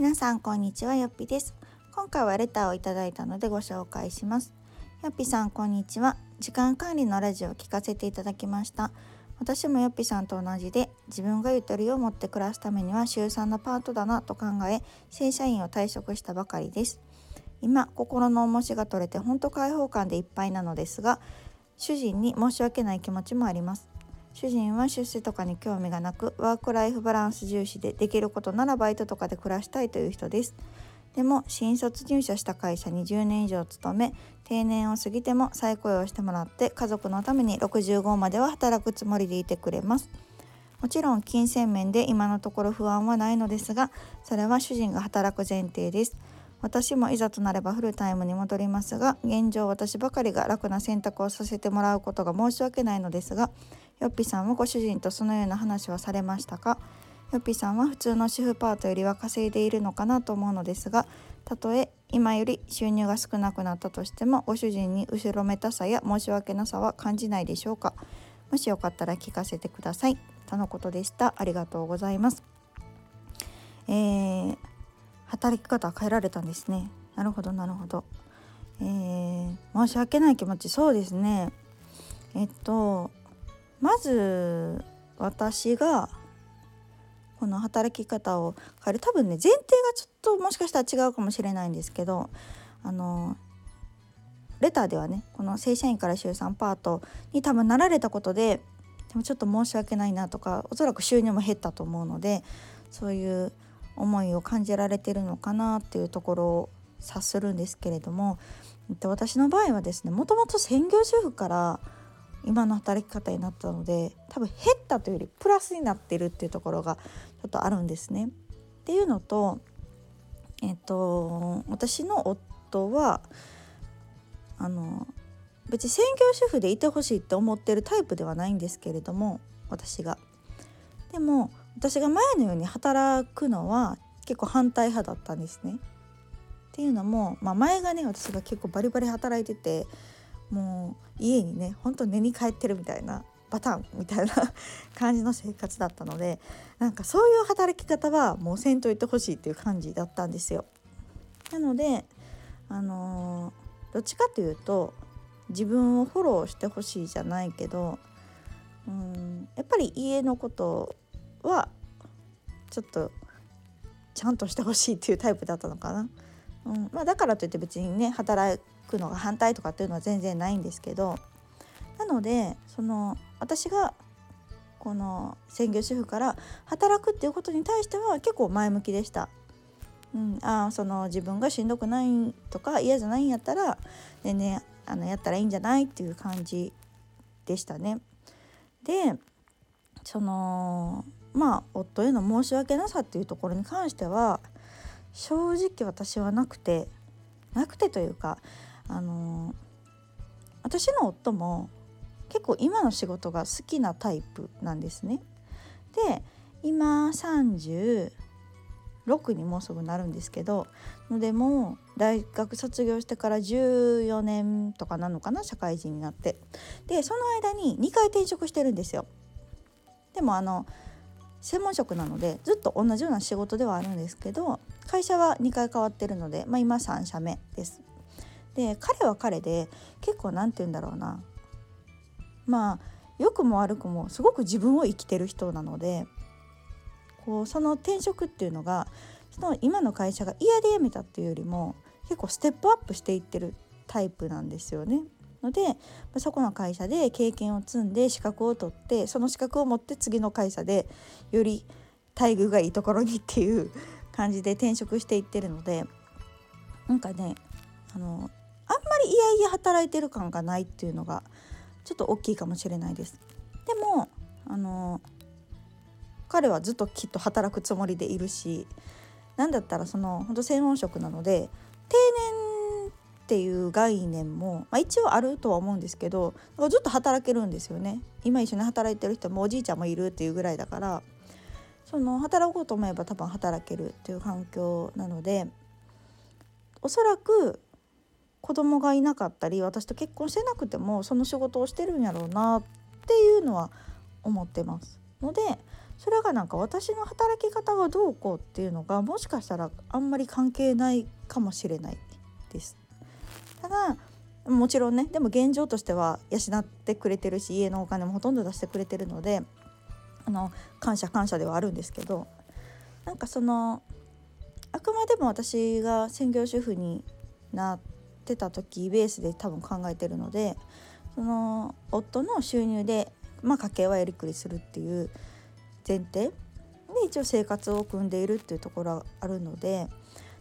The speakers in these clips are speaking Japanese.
皆さんこんにちはよっぴです。今回はレターをいただいたのでご紹介します。よっぴさんこんにちは。時間管理のラジオを聞かせていただきました。私もよっぴさんと同じで自分がゆとりを持って暮らすためには週3のパートだなと考え正社員を退職したばかりです。今心の重しが取れて本当開放感でいっぱいなのですが主人に申し訳ない気持ちもあります。主人は出世とかに興味がなくワークライフバランス重視でできることならバイトとかで暮らしたいという人です。でも新卒入社した会社に10年以上勤め定年を過ぎても再雇用してもらって家族のために65までは働くつもりでいてくれます。もちろん金銭面で今のところ不安はないのですがそれは主人が働く前提です。私もいざとなればフルタイムに戻りますが現状私ばかりが楽な選択をさせてもらうことが申し訳ないのですがよっぴさんはご主人とそのような話はされましたか？よっぴさんは普通の主婦パートよりは稼いでいるのかなと思うのですがたとえ今より収入が少なくなったとしてもご主人に後ろめたさや申し訳なさは感じないでしょうか？もしよかったら聞かせてください。とのことでした。ありがとうございます。えー働き方変えられたんですね。なるほどなるほど。えー、申し訳ない気持ち。そうですね。えっとまず私がこの働き方を変える。多分ね前提がちょっともしかしたら違うかもしれないんですけどあのレターではねこの正社員から週3パートに多分なられたことででもちょっと申し訳ないなとかおそらく収入も減ったと思うのでそういう思いを感じられてるのかなっていうところを察するんですけれども私の場合はですねもともと専業主婦から今の働き方になったので多分減ったというよりプラスになってるっていうところがちょっとあるんですね。っていうのとえっと私の夫はあの別に専業主婦でいてほしいって思ってるタイプではないんですけれども私が。でも私が前のように働くのは結構反対派だったんですね。っていうのも、まあ、前がね私が結構バリバリ働いててもう家にねほんと寝に帰ってるみたいなパターンみたいな 感じの生活だったのでなんかそういう働き方はもうせんといてほしいっていう感じだったんですよ。なのであのー、どっちかというと自分をフォローしてほしいじゃないけどうんやっぱり家のことはちょっとちゃんとしてほしいっていうタイプだったのかな。うんまあ、だからといって別にね働くのが反対とかっていうのは全然ないんですけどなのでその私がこの専業主婦から働くっていうことに対しては結構前向きでした。うん、あその自分がしんどくないとか嫌じゃないんやったら全然あのやったらいいんじゃないっていう感じでしたね。でそのまあ夫への申し訳なさっていうところに関しては正直私はなくてなくてというかあの私の夫も結構今の仕事が好きなタイプなんですね。で今36にもうすぐなるんですけどでも大学卒業してから14年とかなのかな社会人になってでその間に2回転職してるんですよ。でもあの専門職なのでずっと同じような仕事ではあるんですけど会社は2回変わってるので、まあ、今3社目です。で彼は彼で結構何て言うんだろうなまあ良くも悪くもすごく自分を生きてる人なのでこうその転職っていうのがその今の会社が嫌で辞めたっていうよりも結構ステップアップしていってるタイプなんですよね。のでそこの会社で経験を積んで資格を取ってその資格を持って次の会社でより待遇がいいところにっていう感じで転職していってるのでなんかねあのりいやいや働いてる感がないっていうのがちょっと大きいかもしれないです。でもあの彼はずっときっと働くつもりでいるし何だったらその本当専門職なので定年っていう概念も、まあ、一応あるとは思うんですけどずっと働けるんですよね今一緒に働いてる人もおじいちゃんもいるっていうぐらいだからその働こうと思えば多分働けるっていう環境なのでおそらく子供がいなかったり私と結婚してなくてもその仕事をしてるんやろうなっていうのは思ってますのでそれがなんか私の働き方がどうこうっていうのがもしかしたらあんまり関係ないかもしれないです。ただもちろんねでも現状としては養ってくれてるし家のお金もほとんど出してくれてるのであの感謝感謝ではあるんですけどなんかそのあくまでも私が専業主婦になってってた時ベースで多分考えてるのでその夫の収入で、まあ、家計はやりくりするっていう前提で一応生活を組んでいるっていうところがあるので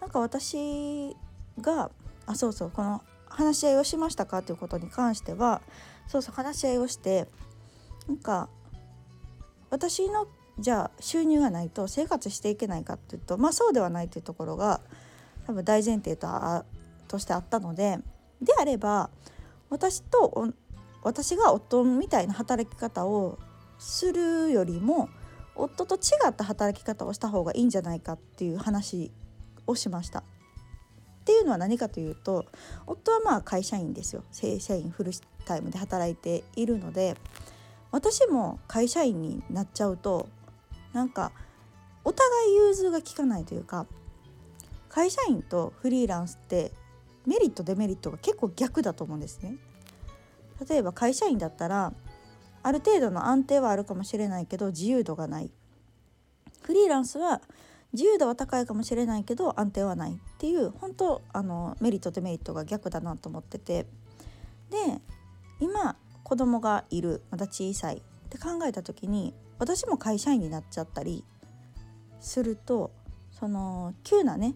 なんか私があそうそうこの話し合いをしましたかということに関してはそうそう話し合いをしてなんか私のじゃあ収入がないと生活していけないかっていうとまあそうではないというところが多分大前提とあとしてあったのでであれば私と私が夫みたいな働き方をするよりも夫と違った働き方をした方がいいんじゃないかっていう話をしました。っていうのは何かというと夫はまあ会社員ですよ正社員フルタイムで働いているので私も会社員になっちゃうとなんかお互い融通が利かないというか会社員とフリーランスってメリットデメリットが結構逆だと思うんですね。例えば会社員だったらある程度の安定はあるかもしれないけど自由度がない。フリーランスは自由度は高いかもしれないけど安定はない。っていう本当あのメリットデメリットが逆だなと思ってて。で今子供がいるまだ小さい。って考えた時に私も会社員になっちゃったりするとその急なね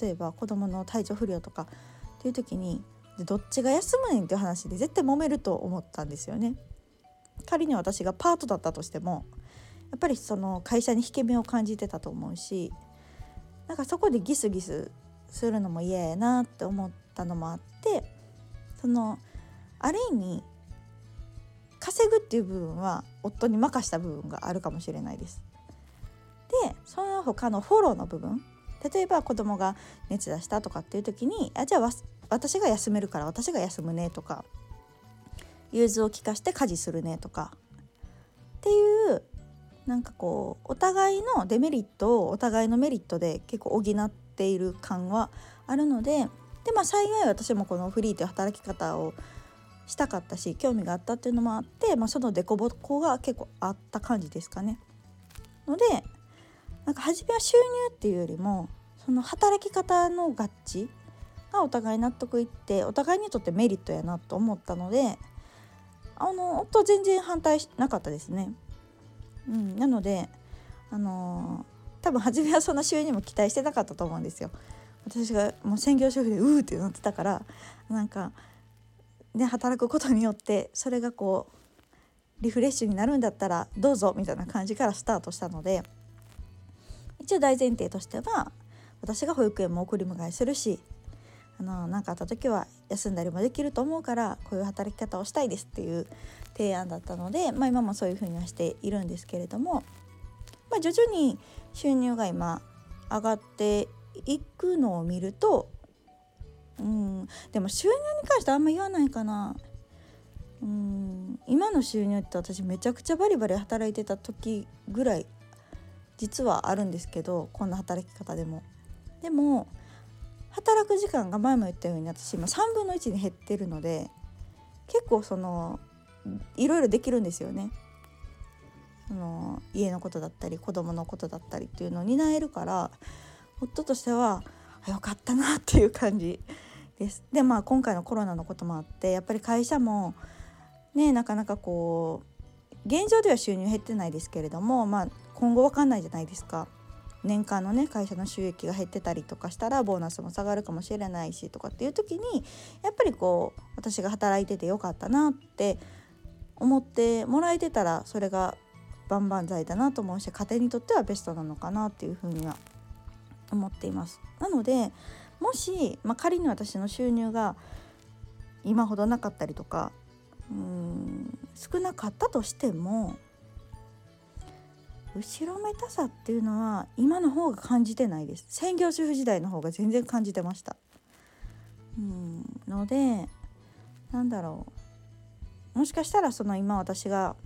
例えば子供の体調不良とかっていう時にでどっちが休むねんっていう話で絶対揉めると思ったんですよね。仮に私がパートだったとしてもやっぱりその会社に引け目を感じてたと思うしなんかそこでギスギスするのも嫌やなって思ったのもあってそのある意味稼ぐっていう部分は夫に任した部分があるかもしれないです。でその他のフォローの部分例えば子供が熱出したとかっていう時にあじゃあ私が休めるから私が休むねとか融通を利かして家事するねとかっていうなんかこうお互いのデメリットをお互いのメリットで結構補っている感はあるのででまあ幸い私もこのフリーという働き方をしたかったし興味があったっていうのもあって、まあ、その凸凹が結構あった感じですかね。のでなんか初めは収入っていうよりもその働き方の合致がお互い納得いってお互いにとってメリットやなと思ったのであの夫全然反対しなかったですね。うん、なのであの、多分初めはそんな収入も期待してなかったと思うんですよ。私がもう専業主婦でうーってなってたからなんかね働くことによってそれがこうリフレッシュになるんだったらどうぞみたいな感じからスタートしたので一応大前提としては私が保育園も送り迎えするしあの何かあった時は休んだりもできると思うからこういう働き方をしたいですっていう提案だったので、まあ、今もそういうふうにはしているんですけれども、まあ、徐々に収入が今上がっていくのを見るとうんでも収入に関してあんま言わないかな。うん今の収入って私めちゃくちゃバリバリ働いてた時ぐらい実はあるんですけどこんな働き方でも。でも働く時間が前も言ったように私今3分の1に減ってるので結構そのいろいろできるんですよね。その家のことだったり子供のことだったりっていうのを担えるから夫としてはよかったなっていう感じです。でまあ今回のコロナのこともあってやっぱり会社もねなかなかこう現状では収入減ってないですけれどもまあ今後わかんないじゃないですか。年間のね会社の収益が減ってたりとかしたらボーナスも下がるかもしれないしとかっていう時にやっぱりこう私が働いててよかったなって思ってもらえてたらそれが万々歳だなと思うし家庭にとってはベストなのかなっていうふうには思っています。なのでもし、まあ、仮に私の収入が今ほどなかったりとかうん少なかったとしても後ろめたさっていうのは今の方が感じてないです。専業主婦時代の方が全然感じてました。うん。のでなんだろう。もしかしたらその今私が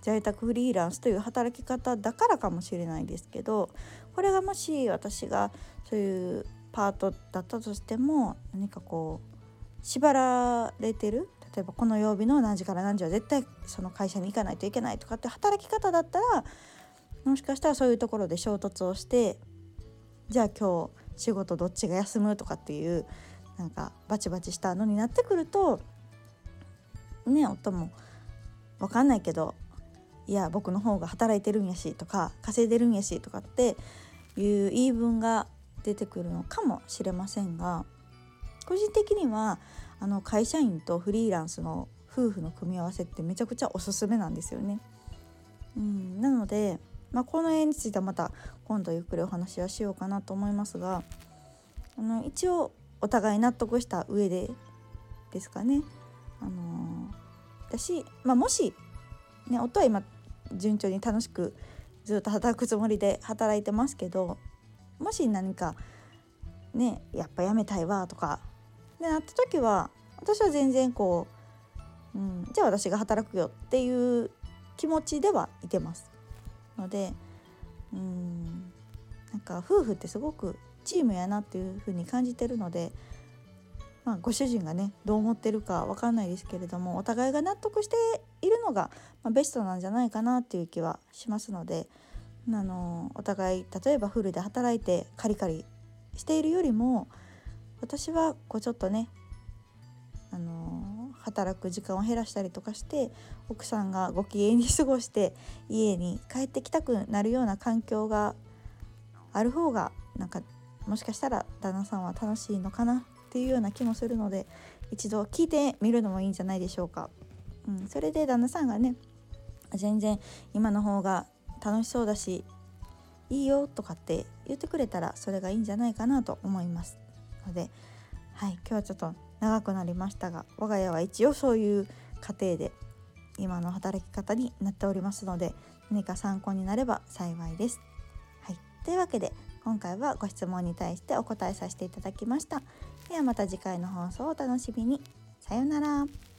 在宅フリーランスという働き方だからかもしれないですけどこれがもし私がそういうパートだったとしても何かこう縛られてる例えばこの曜日の何時から何時は絶対その会社に行かないといけないとかって働き方だったらもしかしたらそういうところで衝突をしてじゃあ今日仕事どっちが休むとかっていうなんかバチバチしたのになってくるとね夫も分かんないけどいや僕の方が働いてるんやしとか稼いでるんやしとかっていう言い分が出てくるのかもしれませんが個人的にはあの会社員とフリーランスの夫婦の組み合わせってめちゃくちゃおすすめなんですよね。うん、なので、まあ、この絵についてはまた今度ゆっくりお話はしようかなと思いますがあの一応お互い納得した上でですかね。あのー、私、まあ、もし、ね、夫は今順調に楽しくずっと働くつもりで働いてますけどもし何かねやっぱやめたいわとかでなった時は私は全然こう、うん、じゃあ私が働くよっていう気持ちではいてます。のでうんなんか夫婦ってすごくチームやなっていう風に感じてるので、まあ、ご主人がねどう思ってるか分かんないですけれどもお互いが納得しているのが、まあ、ベストなんじゃないかなっていう気はしますのであのお互い例えばフルで働いてカリカリしているよりも私はこうちょっとねあの働く時間を減らしたりとかして奥さんがご機嫌に過ごして家に帰ってきたくなるような環境がある方がなんかもしかしたら旦那さんは楽しいのかなっていうような気もするので一度聞いてみるのもいいんじゃないでしょうか。うん、それで旦那さんがね全然今の方が楽しそうだしいいよとかって言ってくれたらそれがいいんじゃないかなと思いますのではい今日はちょっと長くなりましたが我が家は一応そういう家庭で今の働き方になっておりますので何か参考になれば幸いです。はい、というわけで今回はご質問に対してお答えさせていただきました。ではまた次回の放送をお楽しみに。さようなら。